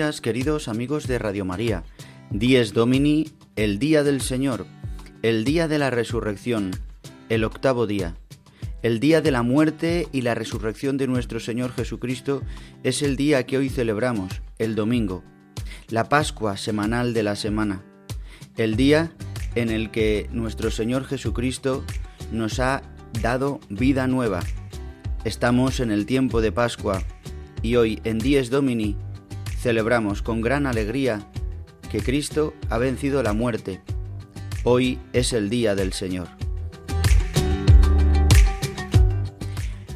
Queridos amigos de Radio María. Dies Domini, el día del Señor, el día de la resurrección, el octavo día. El día de la muerte y la resurrección de nuestro Señor Jesucristo es el día que hoy celebramos, el domingo, la Pascua semanal de la semana, el día en el que nuestro Señor Jesucristo nos ha dado vida nueva. Estamos en el tiempo de Pascua y hoy en Dies Domini celebramos con gran alegría que Cristo ha vencido la muerte. Hoy es el día del Señor.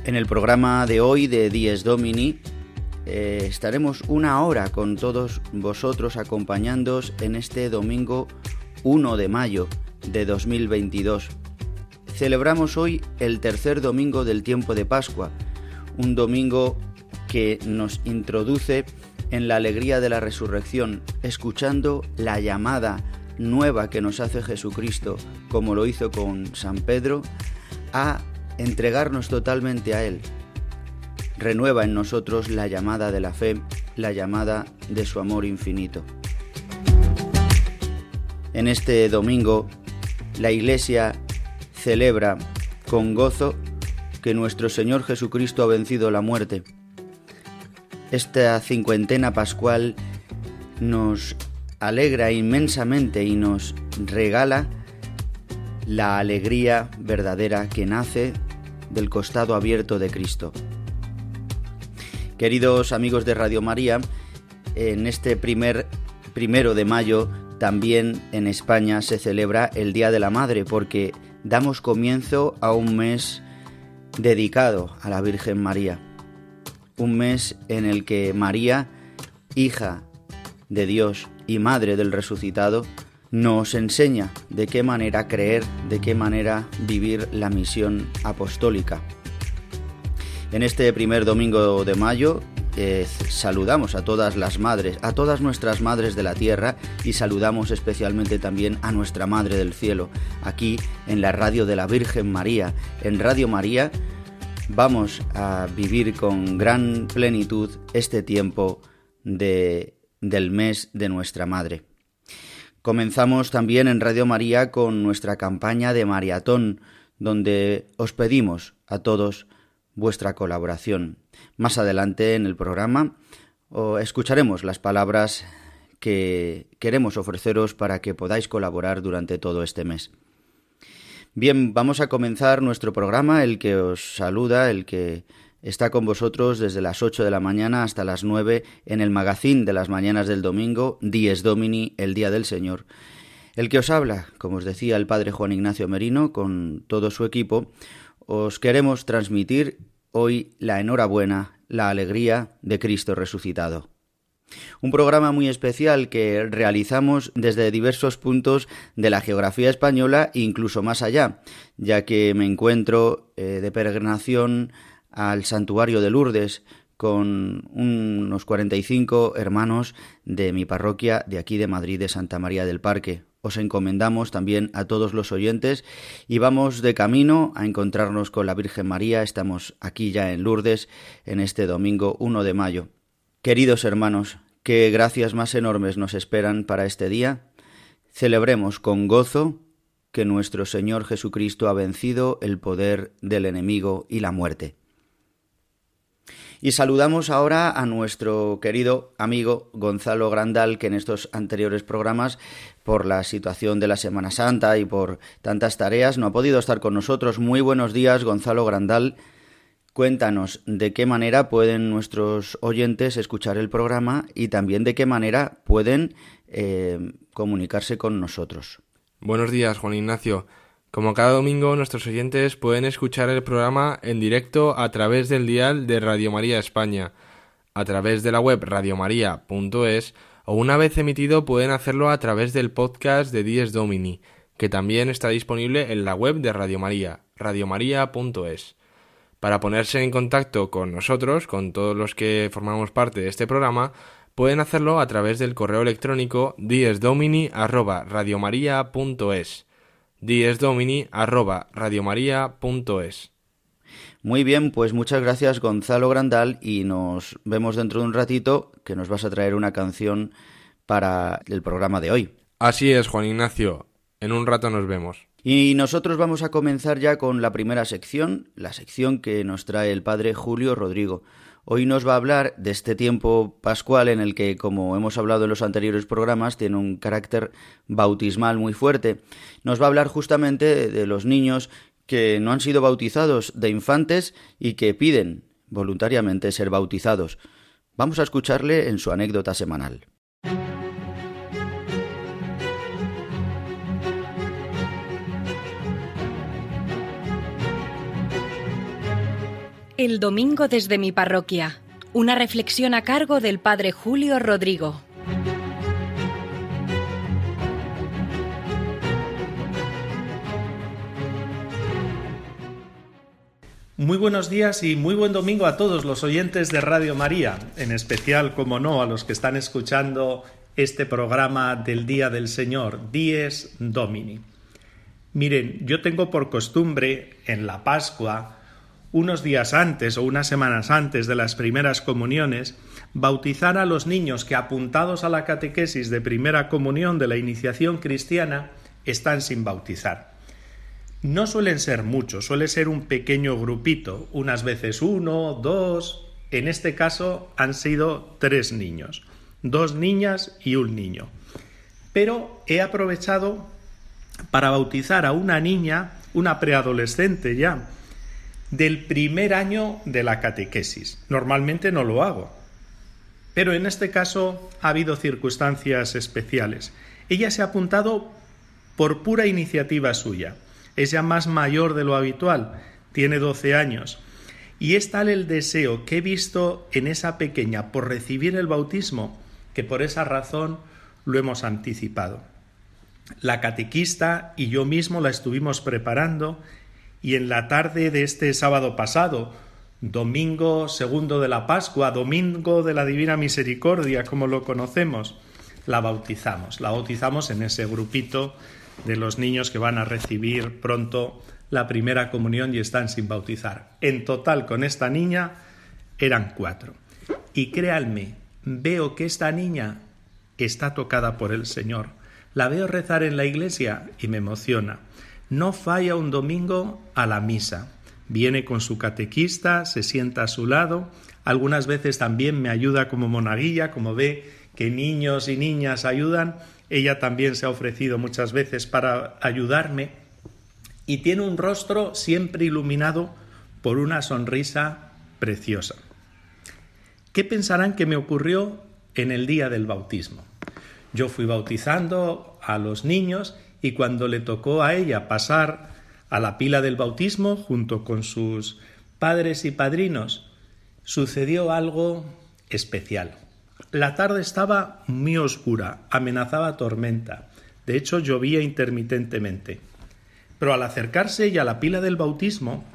En el programa de hoy de Dies Domini eh, estaremos una hora con todos vosotros acompañándoos en este domingo 1 de mayo de 2022. Celebramos hoy el tercer domingo del tiempo de Pascua, un domingo que nos introduce en la alegría de la resurrección, escuchando la llamada nueva que nos hace Jesucristo, como lo hizo con San Pedro, a entregarnos totalmente a Él. Renueva en nosotros la llamada de la fe, la llamada de su amor infinito. En este domingo, la Iglesia celebra con gozo que nuestro Señor Jesucristo ha vencido la muerte esta cincuentena pascual nos alegra inmensamente y nos regala la alegría verdadera que nace del costado abierto de Cristo. Queridos amigos de Radio María, en este primer primero de mayo también en España se celebra el Día de la Madre porque damos comienzo a un mes dedicado a la Virgen María un mes en el que María, hija de Dios y madre del resucitado, nos enseña de qué manera creer, de qué manera vivir la misión apostólica. En este primer domingo de mayo eh, saludamos a todas las madres, a todas nuestras madres de la tierra y saludamos especialmente también a nuestra Madre del Cielo, aquí en la radio de la Virgen María, en Radio María vamos a vivir con gran plenitud este tiempo de, del mes de nuestra Madre. Comenzamos también en Radio María con nuestra campaña de maratón, donde os pedimos a todos vuestra colaboración. Más adelante en el programa escucharemos las palabras que queremos ofreceros para que podáis colaborar durante todo este mes. Bien, vamos a comenzar nuestro programa, el que os saluda, el que está con vosotros desde las 8 de la mañana hasta las 9 en el magazín de las mañanas del domingo, Dies Domini, el Día del Señor. El que os habla, como os decía el padre Juan Ignacio Merino, con todo su equipo, os queremos transmitir hoy la enhorabuena, la alegría de Cristo resucitado. Un programa muy especial que realizamos desde diversos puntos de la geografía española e incluso más allá, ya que me encuentro eh, de peregrinación al santuario de Lourdes con unos 45 hermanos de mi parroquia de aquí de Madrid de Santa María del Parque. Os encomendamos también a todos los oyentes y vamos de camino a encontrarnos con la Virgen María. Estamos aquí ya en Lourdes en este domingo 1 de mayo. Queridos hermanos, qué gracias más enormes nos esperan para este día. Celebremos con gozo que nuestro Señor Jesucristo ha vencido el poder del enemigo y la muerte. Y saludamos ahora a nuestro querido amigo Gonzalo Grandal, que en estos anteriores programas, por la situación de la Semana Santa y por tantas tareas, no ha podido estar con nosotros. Muy buenos días, Gonzalo Grandal. Cuéntanos de qué manera pueden nuestros oyentes escuchar el programa y también de qué manera pueden eh, comunicarse con nosotros. Buenos días, Juan Ignacio. Como cada domingo, nuestros oyentes pueden escuchar el programa en directo a través del dial de Radio María España, a través de la web radiomaria.es o una vez emitido pueden hacerlo a través del podcast de Dies Domini, que también está disponible en la web de Radio María, radiomaria.es. Para ponerse en contacto con nosotros, con todos los que formamos parte de este programa, pueden hacerlo a través del correo electrónico diesdomini@radiomaria.es diesdomini@radiomaria.es. Muy bien, pues muchas gracias Gonzalo Grandal y nos vemos dentro de un ratito que nos vas a traer una canción para el programa de hoy. Así es, Juan Ignacio. En un rato nos vemos. Y nosotros vamos a comenzar ya con la primera sección, la sección que nos trae el padre Julio Rodrigo. Hoy nos va a hablar de este tiempo pascual en el que, como hemos hablado en los anteriores programas, tiene un carácter bautismal muy fuerte. Nos va a hablar justamente de los niños que no han sido bautizados de infantes y que piden voluntariamente ser bautizados. Vamos a escucharle en su anécdota semanal. El domingo desde mi parroquia. Una reflexión a cargo del Padre Julio Rodrigo. Muy buenos días y muy buen domingo a todos los oyentes de Radio María, en especial, como no, a los que están escuchando este programa del Día del Señor, Dies Domini. Miren, yo tengo por costumbre en la Pascua unos días antes o unas semanas antes de las primeras comuniones, bautizar a los niños que apuntados a la catequesis de primera comunión de la iniciación cristiana están sin bautizar. No suelen ser muchos, suele ser un pequeño grupito, unas veces uno, dos, en este caso han sido tres niños, dos niñas y un niño. Pero he aprovechado para bautizar a una niña, una preadolescente ya, del primer año de la catequesis. Normalmente no lo hago. Pero en este caso ha habido circunstancias especiales. Ella se ha apuntado por pura iniciativa suya. Es ya más mayor de lo habitual, tiene 12 años. Y es tal el deseo que he visto en esa pequeña por recibir el bautismo que por esa razón lo hemos anticipado. La catequista y yo mismo la estuvimos preparando y en la tarde de este sábado pasado, domingo segundo de la Pascua, domingo de la Divina Misericordia, como lo conocemos, la bautizamos. La bautizamos en ese grupito de los niños que van a recibir pronto la primera comunión y están sin bautizar. En total, con esta niña eran cuatro. Y créanme, veo que esta niña está tocada por el Señor. La veo rezar en la iglesia y me emociona no falla un domingo a la misa. Viene con su catequista, se sienta a su lado, algunas veces también me ayuda como monaguilla, como ve que niños y niñas ayudan, ella también se ha ofrecido muchas veces para ayudarme y tiene un rostro siempre iluminado por una sonrisa preciosa. ¿Qué pensarán que me ocurrió en el día del bautismo? Yo fui bautizando a los niños y cuando le tocó a ella pasar a la pila del bautismo junto con sus padres y padrinos, sucedió algo especial. La tarde estaba muy oscura, amenazaba tormenta, de hecho llovía intermitentemente. Pero al acercarse ella a la pila del bautismo,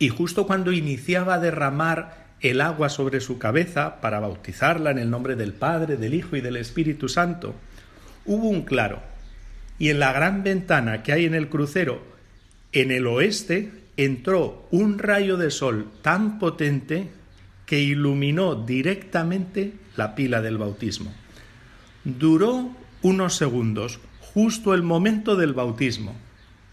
y justo cuando iniciaba a derramar el agua sobre su cabeza para bautizarla en el nombre del Padre, del Hijo y del Espíritu Santo, hubo un claro, y en la gran ventana que hay en el crucero en el oeste entró un rayo de sol tan potente que iluminó directamente la pila del bautismo. Duró unos segundos, justo el momento del bautismo,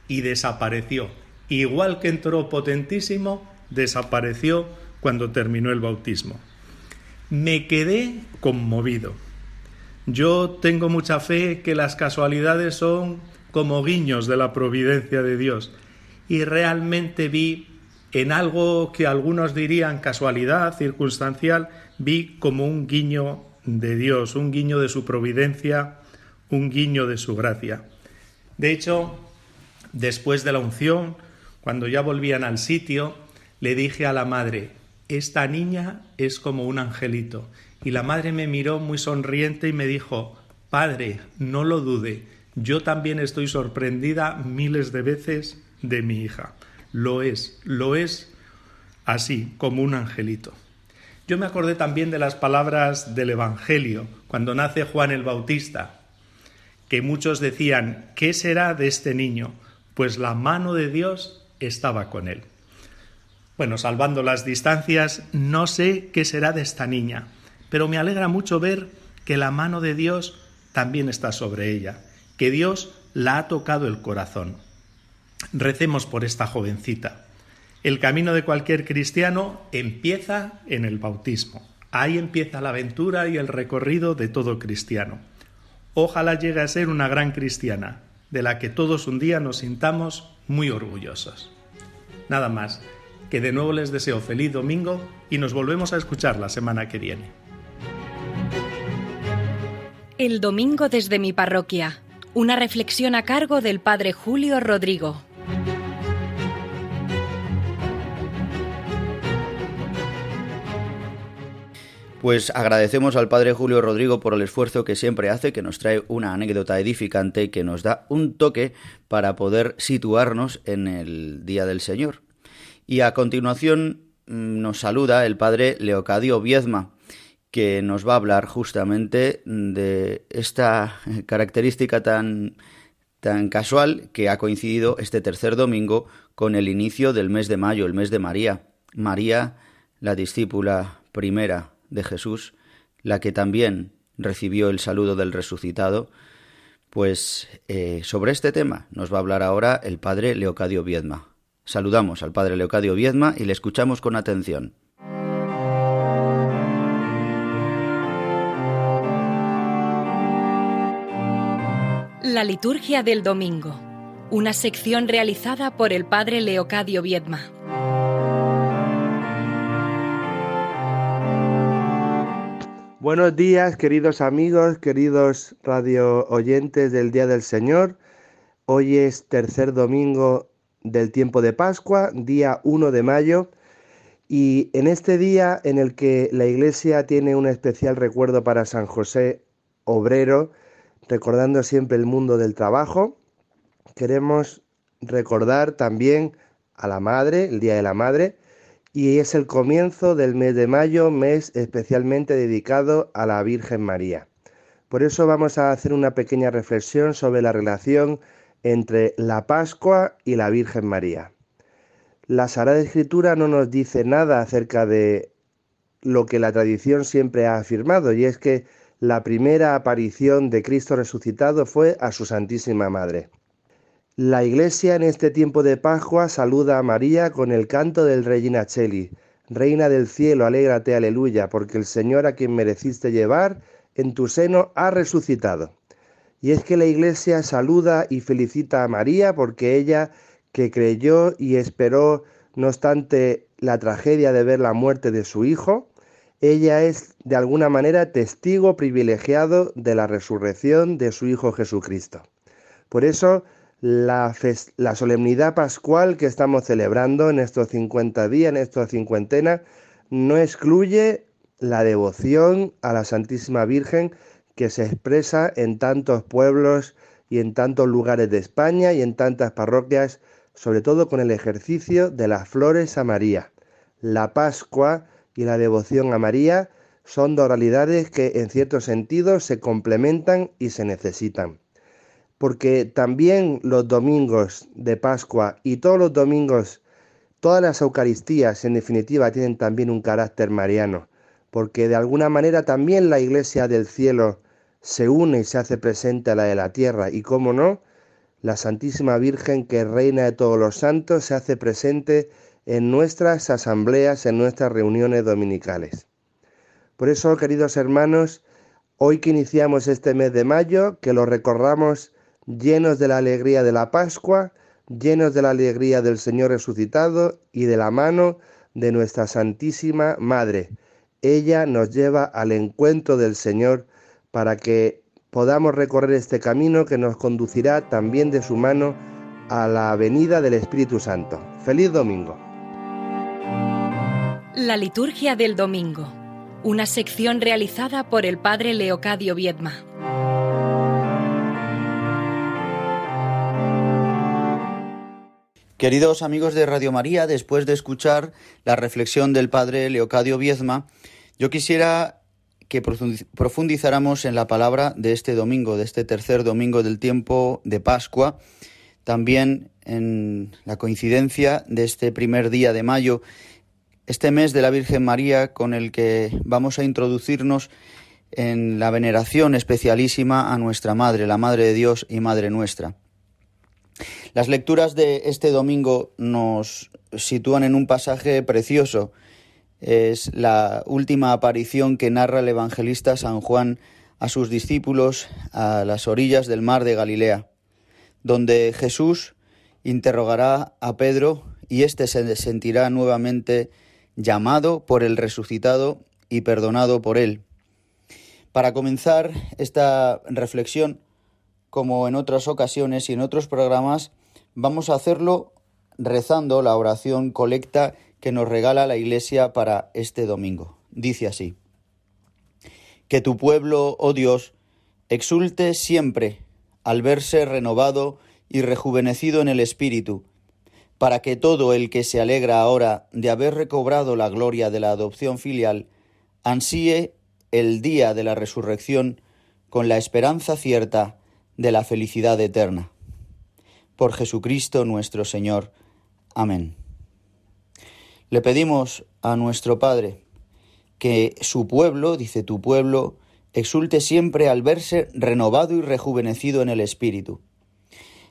y desapareció. Igual que entró potentísimo, desapareció cuando terminó el bautismo. Me quedé conmovido. Yo tengo mucha fe que las casualidades son como guiños de la providencia de Dios y realmente vi en algo que algunos dirían casualidad, circunstancial, vi como un guiño de Dios, un guiño de su providencia, un guiño de su gracia. De hecho, después de la unción, cuando ya volvían al sitio, le dije a la madre, esta niña es como un angelito. Y la madre me miró muy sonriente y me dijo, Padre, no lo dude, yo también estoy sorprendida miles de veces de mi hija. Lo es, lo es así, como un angelito. Yo me acordé también de las palabras del Evangelio, cuando nace Juan el Bautista, que muchos decían, ¿qué será de este niño? Pues la mano de Dios estaba con él. Bueno, salvando las distancias, no sé qué será de esta niña, pero me alegra mucho ver que la mano de Dios también está sobre ella, que Dios la ha tocado el corazón. Recemos por esta jovencita. El camino de cualquier cristiano empieza en el bautismo. Ahí empieza la aventura y el recorrido de todo cristiano. Ojalá llegue a ser una gran cristiana, de la que todos un día nos sintamos muy orgullosos. Nada más, que de nuevo les deseo feliz domingo y nos volvemos a escuchar la semana que viene. El domingo desde mi parroquia. Una reflexión a cargo del Padre Julio Rodrigo. Pues agradecemos al Padre Julio Rodrigo por el esfuerzo que siempre hace, que nos trae una anécdota edificante que nos da un toque para poder situarnos en el Día del Señor. Y a continuación mm, nos saluda el Padre Leocadio Viezma, que nos va a hablar justamente de esta característica tan, tan casual que ha coincidido este tercer domingo con el inicio del mes de mayo, el mes de María. María, la discípula primera de Jesús, la que también recibió el saludo del resucitado, pues eh, sobre este tema nos va a hablar ahora el padre Leocadio Viedma. Saludamos al padre Leocadio Viedma y le escuchamos con atención. La liturgia del domingo, una sección realizada por el padre Leocadio Viedma. Buenos días, queridos amigos, queridos radio oyentes del Día del Señor. Hoy es tercer domingo del tiempo de Pascua, día 1 de mayo, y en este día en el que la Iglesia tiene un especial recuerdo para San José Obrero, recordando siempre el mundo del trabajo, queremos recordar también a la Madre, el Día de la Madre, y es el comienzo del mes de mayo, mes especialmente dedicado a la Virgen María. Por eso vamos a hacer una pequeña reflexión sobre la relación entre la Pascua y la Virgen María. La Sagrada Escritura no nos dice nada acerca de lo que la tradición siempre ha afirmado, y es que la primera aparición de Cristo resucitado fue a su Santísima Madre. La Iglesia en este tiempo de Pascua saluda a María con el canto del Regina Cheli. Reina del cielo, alégrate, aleluya, porque el Señor a quien mereciste llevar en tu seno ha resucitado. Y es que la Iglesia saluda y felicita a María porque ella, que creyó y esperó, no obstante la tragedia de ver la muerte de su Hijo, ella es de alguna manera testigo privilegiado de la resurrección de su Hijo Jesucristo. Por eso, la, solemnidad pascual que estamos celebrando en estos 50 días, en esta cincuentena, no excluye la devoción a la Santísima Virgen que se expresa en tantos pueblos y en tantos lugares de España y en tantas parroquias, sobre todo con el ejercicio de las flores a María. La Pascua y la devoción a María son dos realidades que en cierto sentido se complementan y se necesitan. Porque también los domingos de Pascua y todos los domingos, todas las Eucaristías en definitiva tienen también un carácter mariano, porque de alguna manera también la Iglesia del cielo se une y se hace presente a la de la tierra. Y cómo no, la Santísima Virgen que reina de todos los santos se hace presente en nuestras asambleas, en nuestras reuniones dominicales. Por eso, queridos hermanos, hoy que iniciamos este mes de mayo, que lo recorramos llenos de la alegría de la Pascua, llenos de la alegría del Señor resucitado y de la mano de nuestra Santísima Madre. Ella nos lleva al encuentro del Señor para que podamos recorrer este camino que nos conducirá también de su mano a la venida del Espíritu Santo. Feliz domingo. La liturgia del domingo, una sección realizada por el Padre Leocadio Viedma. Queridos amigos de Radio María, después de escuchar la reflexión del padre Leocadio Viezma, yo quisiera que profundizáramos en la palabra de este domingo, de este tercer domingo del tiempo de Pascua, también en la coincidencia de este primer día de mayo, este mes de la Virgen María con el que vamos a introducirnos en la veneración especialísima a nuestra Madre, la Madre de Dios y Madre nuestra. Las lecturas de este domingo nos sitúan en un pasaje precioso. Es la última aparición que narra el evangelista San Juan a sus discípulos a las orillas del mar de Galilea, donde Jesús interrogará a Pedro y éste se sentirá nuevamente llamado por el resucitado y perdonado por él. Para comenzar esta reflexión, como en otras ocasiones y en otros programas, vamos a hacerlo rezando la oración colecta que nos regala la Iglesia para este domingo. Dice así, que tu pueblo, oh Dios, exulte siempre al verse renovado y rejuvenecido en el Espíritu, para que todo el que se alegra ahora de haber recobrado la gloria de la adopción filial, ansíe el día de la resurrección con la esperanza cierta de la felicidad eterna. Por Jesucristo nuestro Señor. Amén. Le pedimos a nuestro Padre que su pueblo, dice tu pueblo, exulte siempre al verse renovado y rejuvenecido en el Espíritu.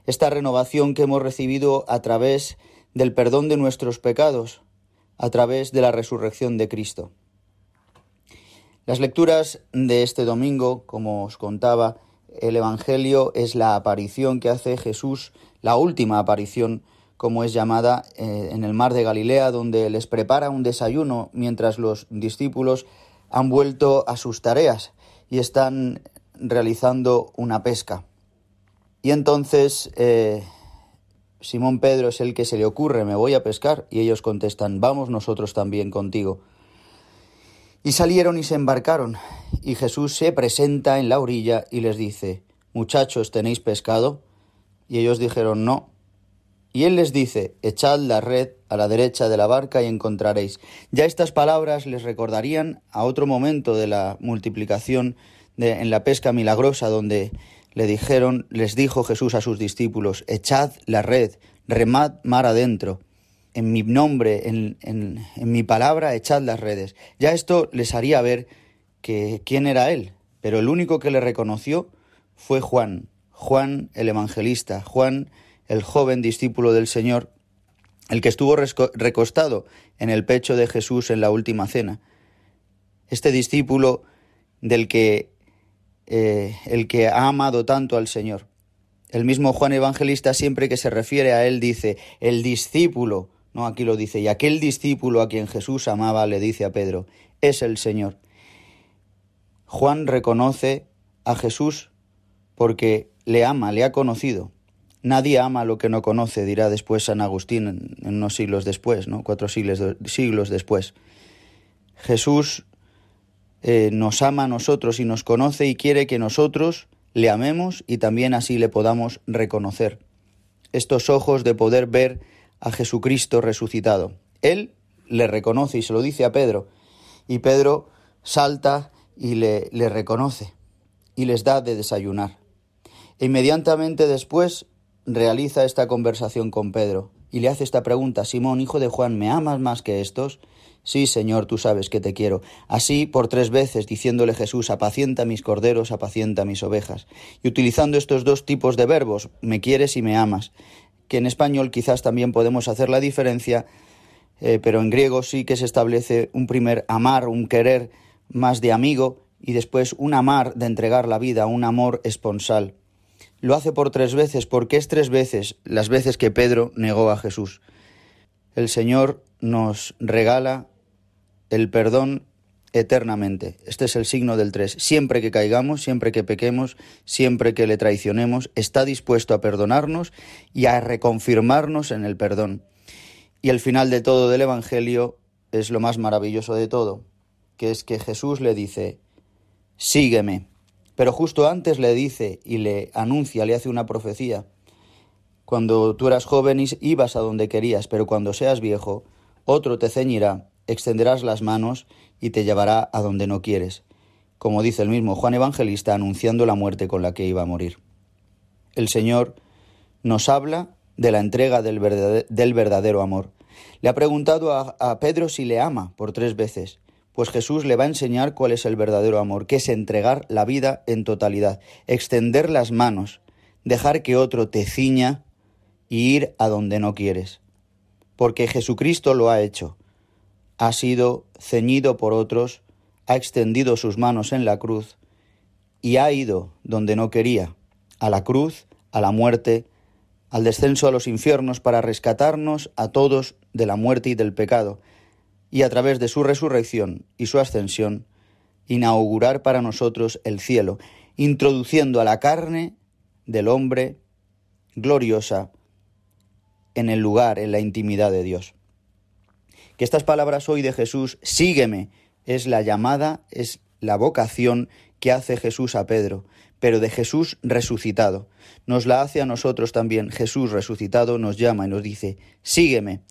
Esta renovación que hemos recibido a través del perdón de nuestros pecados, a través de la resurrección de Cristo. Las lecturas de este domingo, como os contaba, el Evangelio es la aparición que hace Jesús, la última aparición, como es llamada, eh, en el mar de Galilea, donde les prepara un desayuno mientras los discípulos han vuelto a sus tareas y están realizando una pesca. Y entonces eh, Simón Pedro es el que se le ocurre, me voy a pescar, y ellos contestan, vamos nosotros también contigo. Y salieron y se embarcaron, y Jesús se presenta en la orilla y les dice, Muchachos, ¿tenéis pescado? Y ellos dijeron, No. Y él les dice, Echad la red a la derecha de la barca y encontraréis. Ya estas palabras les recordarían a otro momento de la multiplicación en la pesca milagrosa, donde le dijeron, les dijo Jesús a sus discípulos, Echad la red, remad mar adentro en mi nombre, en, en, mi palabra, echad las redes. Ya esto les haría ver que quién era él, pero el único que le reconoció fue Juan, Juan el evangelista, Juan el joven discípulo del Señor, el que estuvo recostado en el pecho de Jesús en la última cena. Este discípulo del que eh, el que ha amado tanto al Señor. El mismo Juan Evangelista siempre que se refiere a él dice el discípulo no, aquí lo dice, y aquel discípulo a quien Jesús amaba le dice a Pedro, es el Señor. Juan reconoce a Jesús porque le ama, le ha conocido. Nadie ama lo que no conoce, dirá después San Agustín en, unos siglos después, ¿no? Cuatro siglos, siglos después. Jesús eh, nos ama a nosotros y nos conoce y quiere que nosotros le amemos y también así le podamos reconocer. Estos ojos de poder ver a Jesucristo resucitado. Él le reconoce y se lo dice a Pedro. Y Pedro salta y le, le reconoce y les da de desayunar. E inmediatamente después realiza esta conversación con Pedro y le hace esta pregunta, Simón, hijo de Juan, ¿me amas más que estos? Sí, Señor, tú sabes que te quiero. Así por tres veces, diciéndole Jesús, apacienta mis corderos, apacienta mis ovejas. Y utilizando estos dos tipos de verbos, me quieres y me amas, que en español quizás también podemos hacer la diferencia eh, pero en griego sí que se establece un primer amar, un querer más de amigo y después un amar de entregar la vida, un amor esponsal. Lo hace por tres veces porque es tres veces las veces que Pedro negó a Jesús. El Señor nos regala el perdón eternamente. Este es el signo del tres. Siempre que caigamos, siempre que pequemos, siempre que le traicionemos, está dispuesto a perdonarnos y a reconfirmarnos en el perdón. Y el final de todo del Evangelio es lo más maravilloso de todo, que es que Jesús le dice, sígueme. Pero justo antes le dice y le anuncia, le hace una profecía. Cuando tú eras joven ibas a donde querías, pero cuando seas viejo, otro te ceñirá, extenderás las manos y te llevará a donde no quieres, como dice el mismo Juan Evangelista anunciando la muerte con la que iba a morir. El Señor nos habla de la entrega del verdadero, amor. Le ha preguntado a, a Pedro si le ama por tres veces, pues Jesús le va a enseñar cuál es el verdadero amor, que es entregar la vida en totalidad, extender las manos, dejar que otro te ciña y ir a donde no quieres. Porque Jesucristo lo ha hecho ha sido ceñido por otros, ha extendido sus manos en la cruz y ha ido donde no quería, a la cruz, a la muerte, al descenso a los infiernos para rescatarnos a todos de la muerte y del pecado, y a través de su resurrección y su ascensión, inaugurar para nosotros el cielo, introduciendo a la carne del hombre gloriosa en el lugar, en la intimidad de Dios que estas palabras hoy de Jesús, sígueme, es la llamada, es la vocación que hace Jesús a Pedro, pero de Jesús resucitado. Nos la hace a nosotros también. Jesús resucitado nos llama y nos dice, sígueme.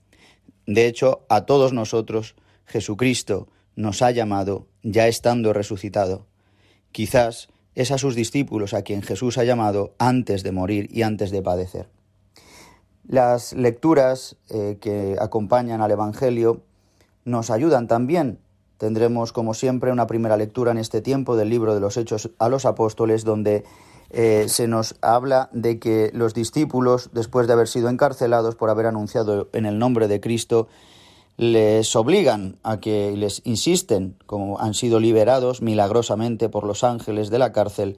De hecho, a todos nosotros Jesucristo nos ha llamado ya estando resucitado. Quizás es a sus discípulos a quien Jesús ha llamado antes de morir y antes de padecer. Las lecturas eh, que acompañan al Evangelio nos ayudan también. Tendremos, como siempre, una primera lectura en este tiempo del libro de los Hechos a los Apóstoles, donde eh, se nos habla de que los discípulos, después de haber sido encarcelados por haber anunciado en el nombre de Cristo, les obligan a que les insisten, como han sido liberados milagrosamente por los ángeles de la cárcel,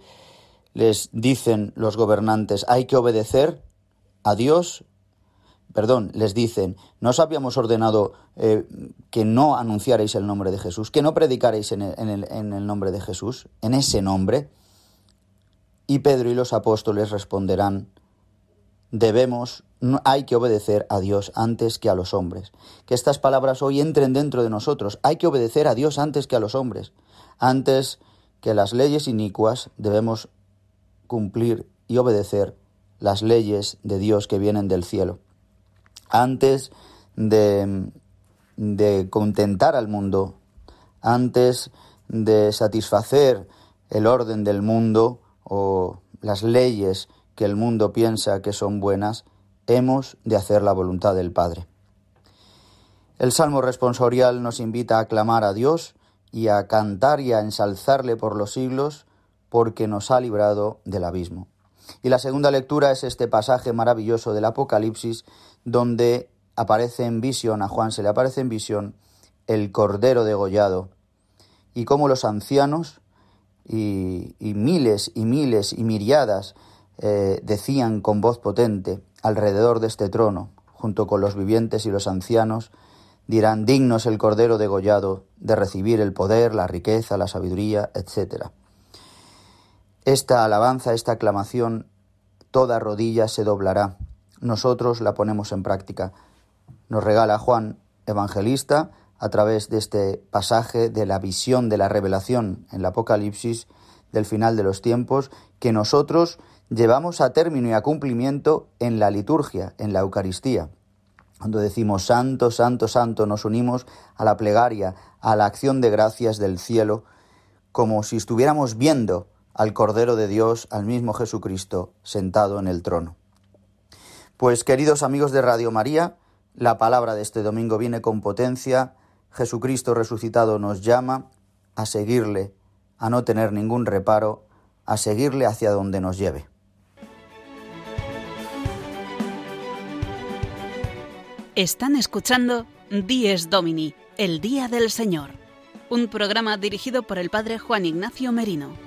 les dicen los gobernantes, hay que obedecer a Dios perdón, les dicen, ¿no os habíamos ordenado eh, que no anunciarais el nombre de Jesús, que no predicarais en el, en el nombre de Jesús, en ese nombre? Y Pedro y los apóstoles responderán, debemos, hay que obedecer a Dios antes que a los hombres. Que estas palabras hoy entren dentro de nosotros. Hay que obedecer a Dios antes que a los hombres. Antes que las leyes inicuas debemos cumplir y obedecer las leyes de Dios que vienen del cielo antes de, contentar al mundo, antes de satisfacer el orden del mundo o las leyes que el mundo piensa que son buenas, hemos de hacer la voluntad del Padre. El Salmo responsorial nos invita a clamar a Dios y a cantar y a ensalzarle por los siglos porque nos ha librado del abismo. Y la segunda lectura es este pasaje maravilloso del Apocalipsis donde aparece en visión, a Juan se le aparece en visión el cordero degollado y cómo los ancianos y, miles y miles y miriadas eh, decían con voz potente alrededor de este trono, junto con los vivientes y los ancianos, dirán dignos el cordero degollado de recibir el poder, la riqueza, la sabiduría, etc. Esta alabanza, esta aclamación, toda rodilla se doblará. Nosotros la ponemos en práctica. Nos regala Juan Evangelista a través de este pasaje de la visión de la revelación en el Apocalipsis del final de los tiempos que nosotros llevamos a término y a cumplimiento en la liturgia, en la Eucaristía. Cuando decimos Santo, Santo, Santo, nos unimos a la plegaria, a la acción de gracias del cielo, como si estuviéramos viendo al Cordero de Dios, al mismo Jesucristo, sentado en el trono. Pues queridos amigos de Radio María, la palabra de este domingo viene con potencia, Jesucristo resucitado nos llama a seguirle, a no tener ningún reparo, a seguirle hacia donde nos lleve. Están escuchando Dies Domini, el Día del Señor. Un programa dirigido por el Padre Juan Ignacio Merino.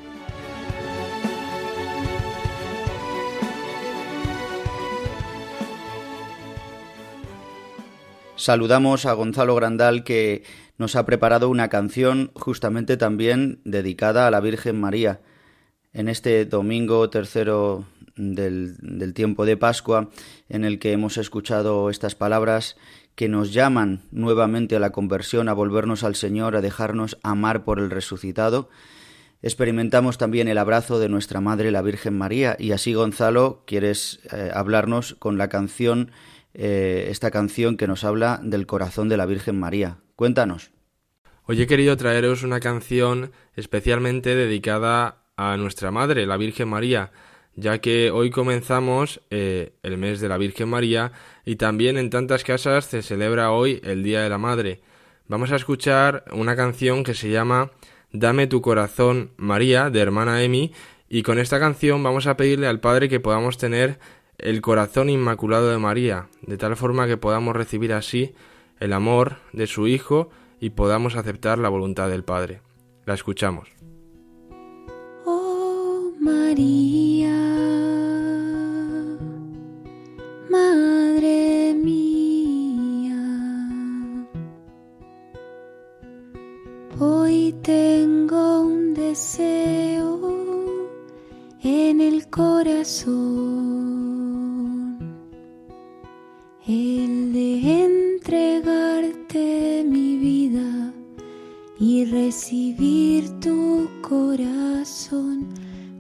Saludamos a Gonzalo Grandal que nos ha preparado una canción justamente también dedicada a la Virgen María. En este domingo tercero del, tiempo de Pascua, en el que hemos escuchado estas palabras que nos llaman nuevamente a la conversión, a volvernos al Señor, a dejarnos amar por el resucitado, experimentamos también el abrazo de nuestra Madre la Virgen María. Y así, Gonzalo, quieres eh, hablarnos con la canción eh, esta canción que nos habla del corazón de la Virgen María. Cuéntanos. Hoy he querido traeros una canción especialmente dedicada a nuestra Madre, la Virgen María, ya que hoy comenzamos eh, el mes de la Virgen María y también en tantas casas se celebra hoy el Día de la Madre. Vamos a escuchar una canción que se llama Dame tu corazón María de hermana Emi y con esta canción vamos a pedirle al Padre que podamos tener el corazón inmaculado de María, de tal forma que podamos recibir así el amor de su Hijo y podamos aceptar la voluntad del Padre. La escuchamos. Oh María, Madre mía, hoy tengo un deseo en el corazón el de entregarte mi vida y recibir tu corazón,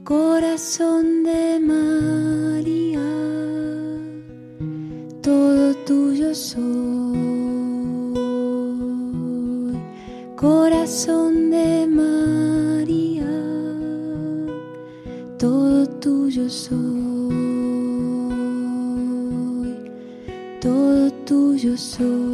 corazón de María, todo tuyo soy, corazón de María, todo tuyo soy. Todo tuyo soy.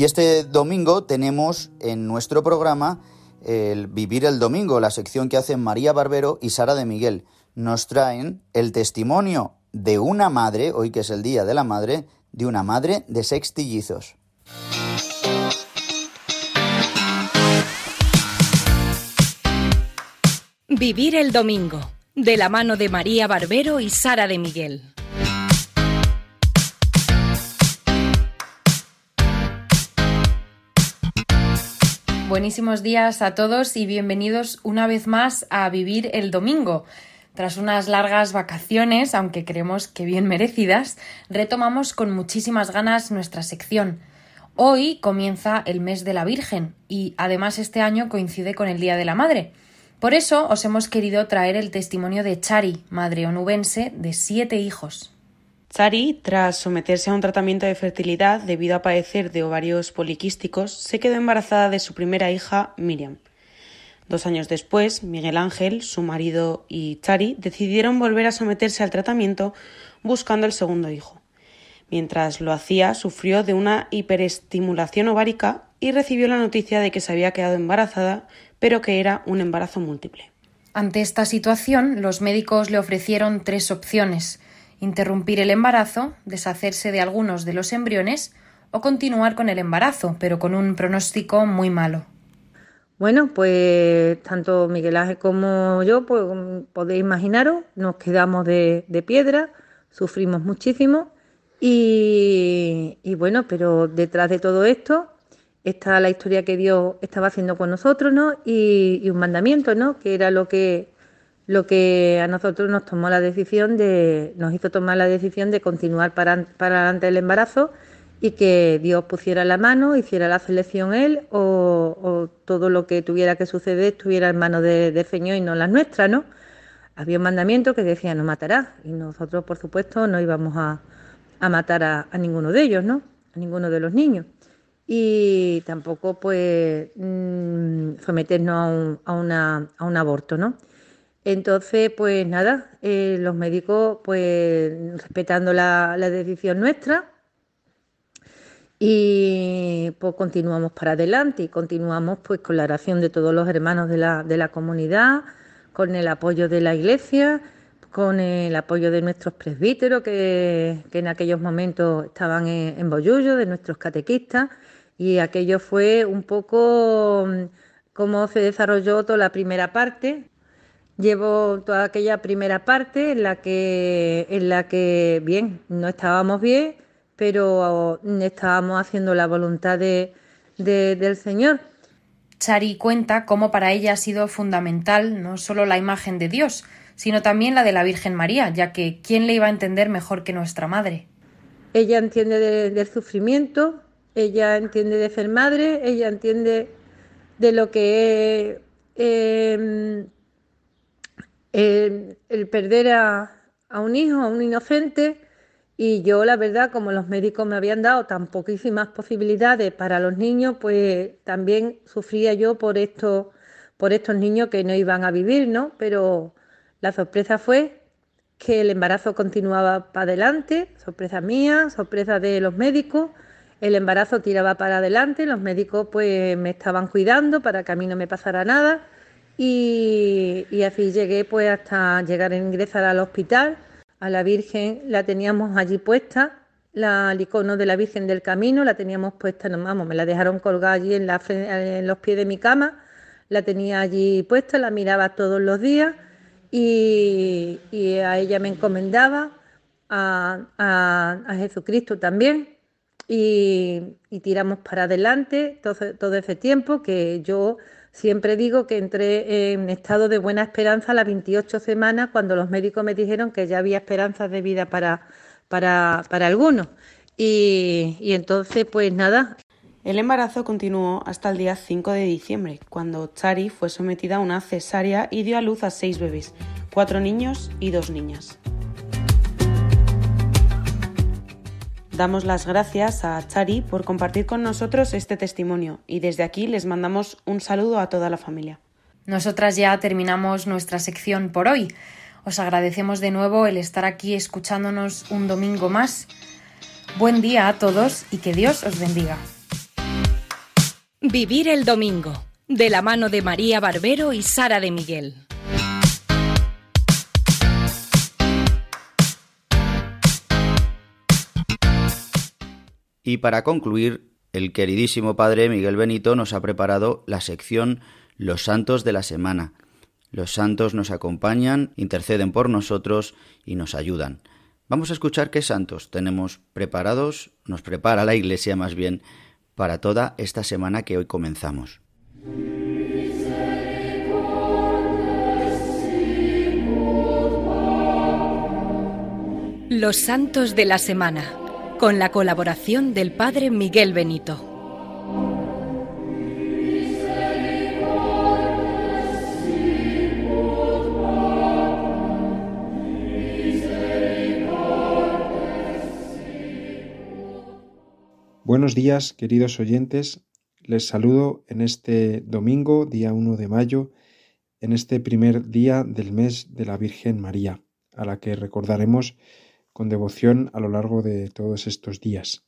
Y este domingo tenemos en nuestro programa el Vivir el Domingo, la sección que hacen María Barbero y Sara de Miguel. Nos traen el testimonio de una madre, hoy que es el Día de la Madre, de una madre de sextillizos. Vivir el Domingo, de la mano de María Barbero y Sara de Miguel. Buenísimos días a todos y bienvenidos una vez más a Vivir el Domingo. Tras unas largas vacaciones, aunque creemos que bien merecidas, retomamos con muchísimas ganas nuestra sección. Hoy comienza el mes de la Virgen y además este año coincide con el Día de la Madre. Por eso os hemos querido traer el testimonio de Chari, madre onubense de siete hijos. Chari, tras someterse a un tratamiento de fertilidad debido a padecer de ovarios poliquísticos, se quedó embarazada de su primera hija, Miriam. Dos años después, Miguel Ángel, su marido y Chari decidieron volver a someterse al tratamiento buscando el segundo hijo. Mientras lo hacía, sufrió de una hiperestimulación ovárica y recibió la noticia de que se había quedado embarazada, pero que era un embarazo múltiple. Ante esta situación, los médicos le ofrecieron tres opciones interrumpir el embarazo, deshacerse de algunos de los embriones o continuar con el embarazo, pero con un pronóstico muy malo. Bueno, pues tanto Miguel Ángel como yo, pues podéis imaginaros, nos quedamos de, piedra, sufrimos muchísimo y, bueno, pero detrás de todo esto está la historia que Dios estaba haciendo con nosotros, ¿no? Y, un mandamiento, ¿no? Que era lo que lo que a nosotros nos tomó la decisión de, nos hizo tomar la decisión de continuar para, para adelante el embarazo y que Dios pusiera la mano, hiciera la selección él o, todo lo que tuviera que suceder estuviera en manos de, de, Señor y no las nuestras, ¿no? Había un mandamiento que decía no matarás y nosotros, por supuesto, no íbamos a, matar a, ninguno de ellos, ¿no? A ninguno de los niños. Y tampoco, pues, mm, someternos a un, a, un aborto, ¿no? Entonces, pues nada, eh, los médicos, pues respetando la decisión nuestra, y pues continuamos para adelante y continuamos pues con la oración de todos los hermanos de la, de la comunidad, con el apoyo de la iglesia, con el apoyo de nuestros presbíteros que, en aquellos momentos estaban en, en de nuestros catequistas, y aquello fue un poco mm, cómo se desarrolló toda la primera parte. Llevo toda aquella primera parte en la que, en la que bien, no estábamos bien, pero estábamos haciendo la voluntad de, del Señor. Chari cuenta cómo para ella ha sido fundamental no solo la imagen de Dios, sino también la de la Virgen María, ya que ¿quién le iba a entender mejor que nuestra madre? Ella entiende del sufrimiento, ella entiende de ser madre, ella entiende de lo que es em, el, perder a, a un hijo, a un inocente, y yo, la verdad, como los médicos me habían dado tan poquísimas posibilidades para los niños, pues también sufría yo por estos, por estos niños que no iban a vivir, ¿no? Pero la sorpresa fue que el embarazo continuaba para adelante, sorpresa mía, sorpresa de los médicos, el embarazo tiraba para adelante, los médicos pues me estaban cuidando para que a mí no me pasara nada y, así llegué pues hasta llegar a ingresar al hospital a la Virgen la teníamos allí puesta, la, el icono de la Virgen del Camino, la teníamos puesta, no, vamos, me la dejaron colgada allí en, la, en los pies de mi cama, la tenía allí puesta, la miraba todos los días y, a ella me encomendaba, a, a, Jesucristo también. Y, y, tiramos para adelante todo, todo ese tiempo que yo Siempre digo que entré en estado de buena esperanza a las 28 semanas cuando los médicos me dijeron que ya había esperanzas de vida para, para, para algunos. Y, y entonces, pues nada. El embarazo continuó hasta el día 5 de diciembre, cuando Chari fue sometida a una cesárea y dio a luz a seis bebés, cuatro niños y dos niñas. Damos las gracias a Chari por compartir con nosotros este testimonio y desde aquí les mandamos un saludo a toda la familia. Nosotras ya terminamos nuestra sección por hoy. Os agradecemos de nuevo el estar aquí escuchándonos un domingo más. Buen día a todos y que Dios os bendiga. Vivir el domingo, de la mano de María Barbero y Sara de Miguel. Y para concluir, el queridísimo Padre Miguel Benito nos ha preparado la sección Los Santos de la Semana. Los santos nos acompañan, interceden por nosotros y nos ayudan. Vamos a escuchar qué santos tenemos preparados, nos prepara la Iglesia más bien, para toda esta semana que hoy comenzamos. Los santos de la semana con la colaboración del padre Miguel Benito. Buenos días, queridos oyentes. Les saludo en este domingo, día 1 de mayo, en este primer día del mes de la Virgen María, a la que recordaremos con devoción a lo largo de todos estos días.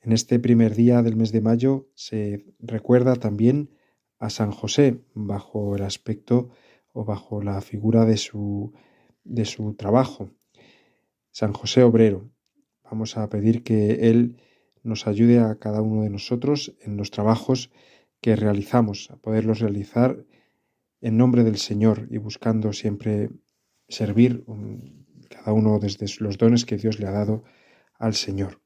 En este primer día del mes de mayo se recuerda también a San José bajo el aspecto o bajo la figura de su, de su trabajo. San José Obrero. Vamos a pedir que Él nos ayude a cada uno de nosotros en los trabajos que realizamos, a poderlos realizar en nombre del Señor y buscando siempre servir cada uno desde los dones que Dios le ha dado al Señor.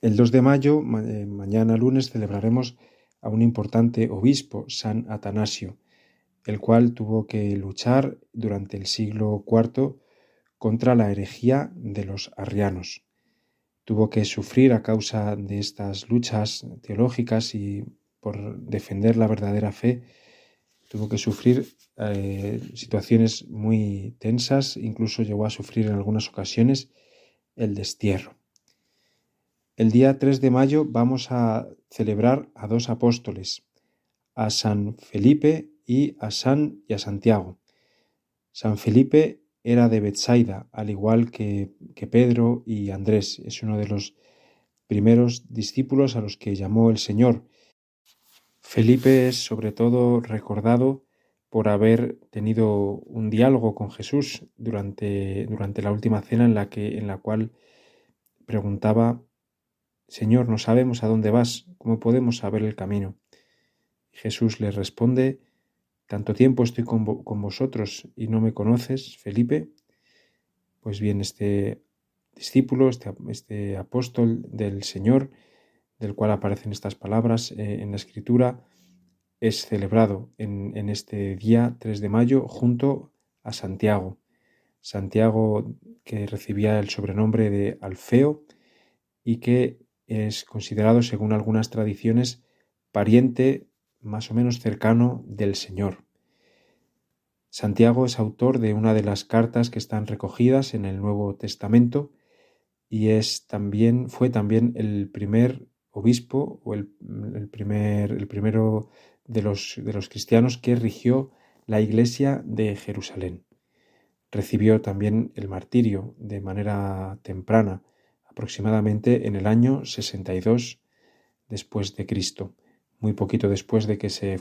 El 2 de mayo, eh, mañana lunes, celebraremos a un importante obispo, San Atanasio, el cual tuvo que luchar durante el siglo IV contra la herejía de los arrianos tuvo que sufrir a causa de estas luchas teológicas y por defender la verdadera fe, tuvo que sufrir eh, situaciones muy tensas, incluso llegó a sufrir en algunas ocasiones el destierro. El día 3 de mayo vamos a celebrar a dos apóstoles, a San Felipe y a San y a Santiago. San Felipe era de Bethsaida, al igual que, que Pedro y Andrés. Es uno de los primeros discípulos a los que llamó el Señor. Felipe es sobre todo recordado por haber tenido un diálogo con Jesús durante, durante la última cena en la, que, en la cual preguntaba, Señor, no sabemos a dónde vas, ¿cómo podemos saber el camino? Jesús le responde, tanto tiempo estoy con, vosotros y no me conoces, Felipe. Pues bien, este discípulo, este, este apóstol del Señor, del cual aparecen estas palabras eh, en la Escritura, es celebrado en, este día 3 de mayo junto a Santiago. Santiago que recibía el sobrenombre de Alfeo y que es considerado, según algunas tradiciones, pariente más o menos cercano del Señor. Santiago es autor de una de las cartas que están recogidas en el Nuevo Testamento y es también, fue también el primer obispo o el, primer, el primero de los, de los cristianos que rigió la iglesia de Jerusalén. Recibió también el martirio de manera temprana, aproximadamente en el año 62 después de Cristo muy poquito después de que se,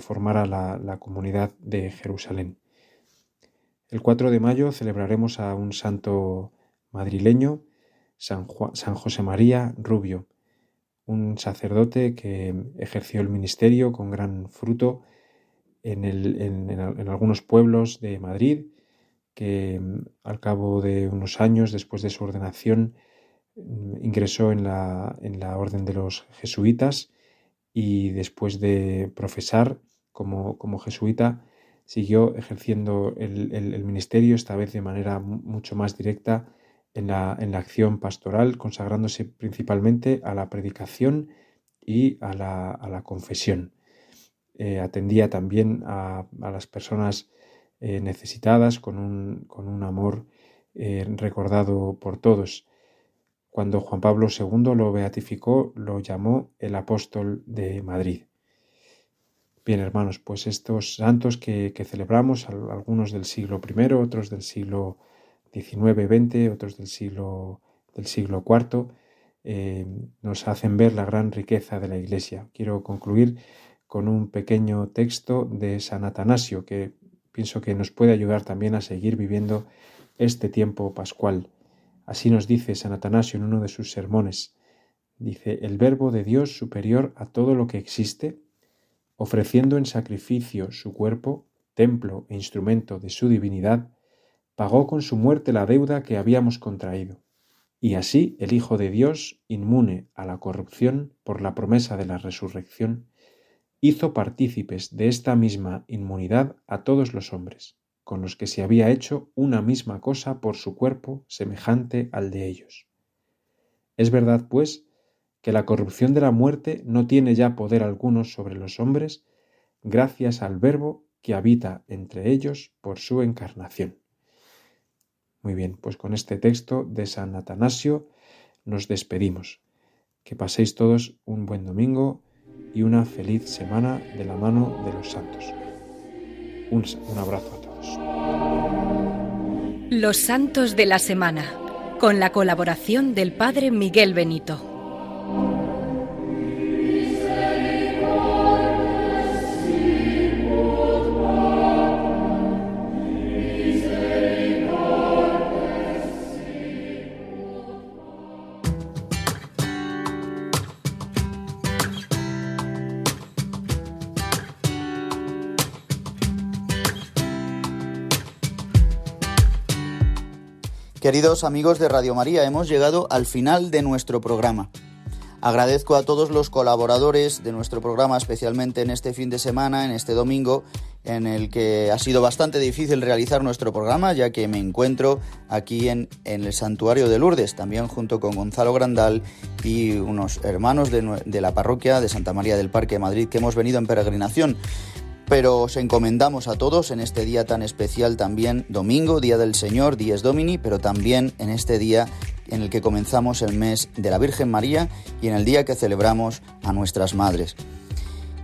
formara la, comunidad de Jerusalén. El 4 de mayo celebraremos a un santo madrileño, San, San José María Rubio, un sacerdote que ejerció el ministerio con gran fruto en, algunos pueblos de Madrid, que al cabo de unos años después de su ordenación ingresó en la, en la orden de los jesuitas y después de profesar como jesuita, siguió ejerciendo el, ministerio, esta vez de manera mucho más directa en la, en la, acción pastoral, consagrándose principalmente a la predicación y a la, a la confesión. Eh, atendía también a, a las personas eh, necesitadas con un, con un amor eh, recordado por todos. Cuando Juan Pablo II lo beatificó, lo llamó el apóstol de Madrid. Bien, hermanos, pues estos santos que, celebramos, algunos del siglo I, otros del siglo XIX-XX, otros del siglo, del siglo IV, eh, nos hacen ver la gran riqueza de la Iglesia. Quiero concluir con un pequeño texto de San Atanasio que pienso que nos puede ayudar también a seguir viviendo este tiempo pascual. Así nos dice San Atanasio en uno de sus sermones. Dice, el Verbo de Dios superior a todo lo que existe, ofreciendo en sacrificio su cuerpo, templo e instrumento de su divinidad, pagó con su muerte la deuda que habíamos contraído. Y así el Hijo de Dios, inmune a la corrupción por la promesa de la resurrección, hizo partícipes de esta misma inmunidad a todos los hombres con los que se había hecho una misma cosa por su cuerpo semejante al de ellos. Es verdad, pues, que la corrupción de la muerte no tiene ya poder alguno sobre los hombres, gracias al Verbo que habita entre ellos por su encarnación. Muy bien, pues con este texto de San Atanasio nos despedimos. Que paséis todos un buen domingo y una feliz semana de la mano de los santos. Un, un abrazo a todos. Los santos de la semana, con la colaboración del Padre Miguel Benito. Queridos amigos de Radio María, hemos llegado al final de nuestro programa. Agradezco a todos los colaboradores de nuestro programa, especialmente en este fin de semana, en este domingo, en el que ha sido bastante difícil realizar nuestro programa, ya que me encuentro aquí en, el Santuario de Lourdes, también junto con Gonzalo Grandal y unos hermanos de, de la parroquia de Santa María del Parque de Madrid que hemos venido en peregrinación pero os encomendamos a todos en este día tan especial también, domingo, Día del Señor, Dies Domini, pero también en este día en el que comenzamos el mes de la Virgen María y en el día que celebramos a nuestras madres.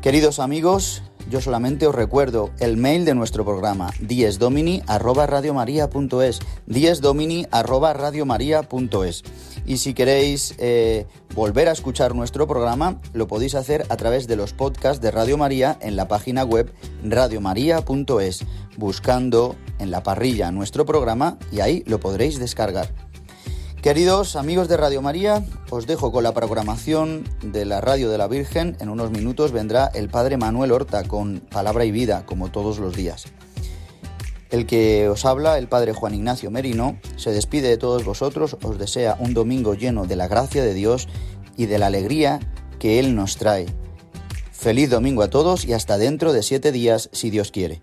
Queridos amigos, yo solamente os recuerdo el mail de nuestro programa diesdomini@radiomaria.es, diesdomini@radiomaria.es. Y si queréis eh, volver a escuchar nuestro programa, lo podéis hacer a través de los podcasts de Radio María en la página web radiomaria.es, buscando en la parrilla nuestro programa y ahí lo podréis descargar. Queridos amigos de Radio María, os dejo con la programación de la Radio de la Virgen. En unos minutos vendrá el Padre Manuel Horta con Palabra y Vida, como todos los días. El que os habla, el Padre Juan Ignacio Merino, se despide de todos vosotros, os desea un domingo lleno de la gracia de Dios y de la alegría que Él nos trae. Feliz domingo a todos y hasta dentro de siete días, si Dios quiere.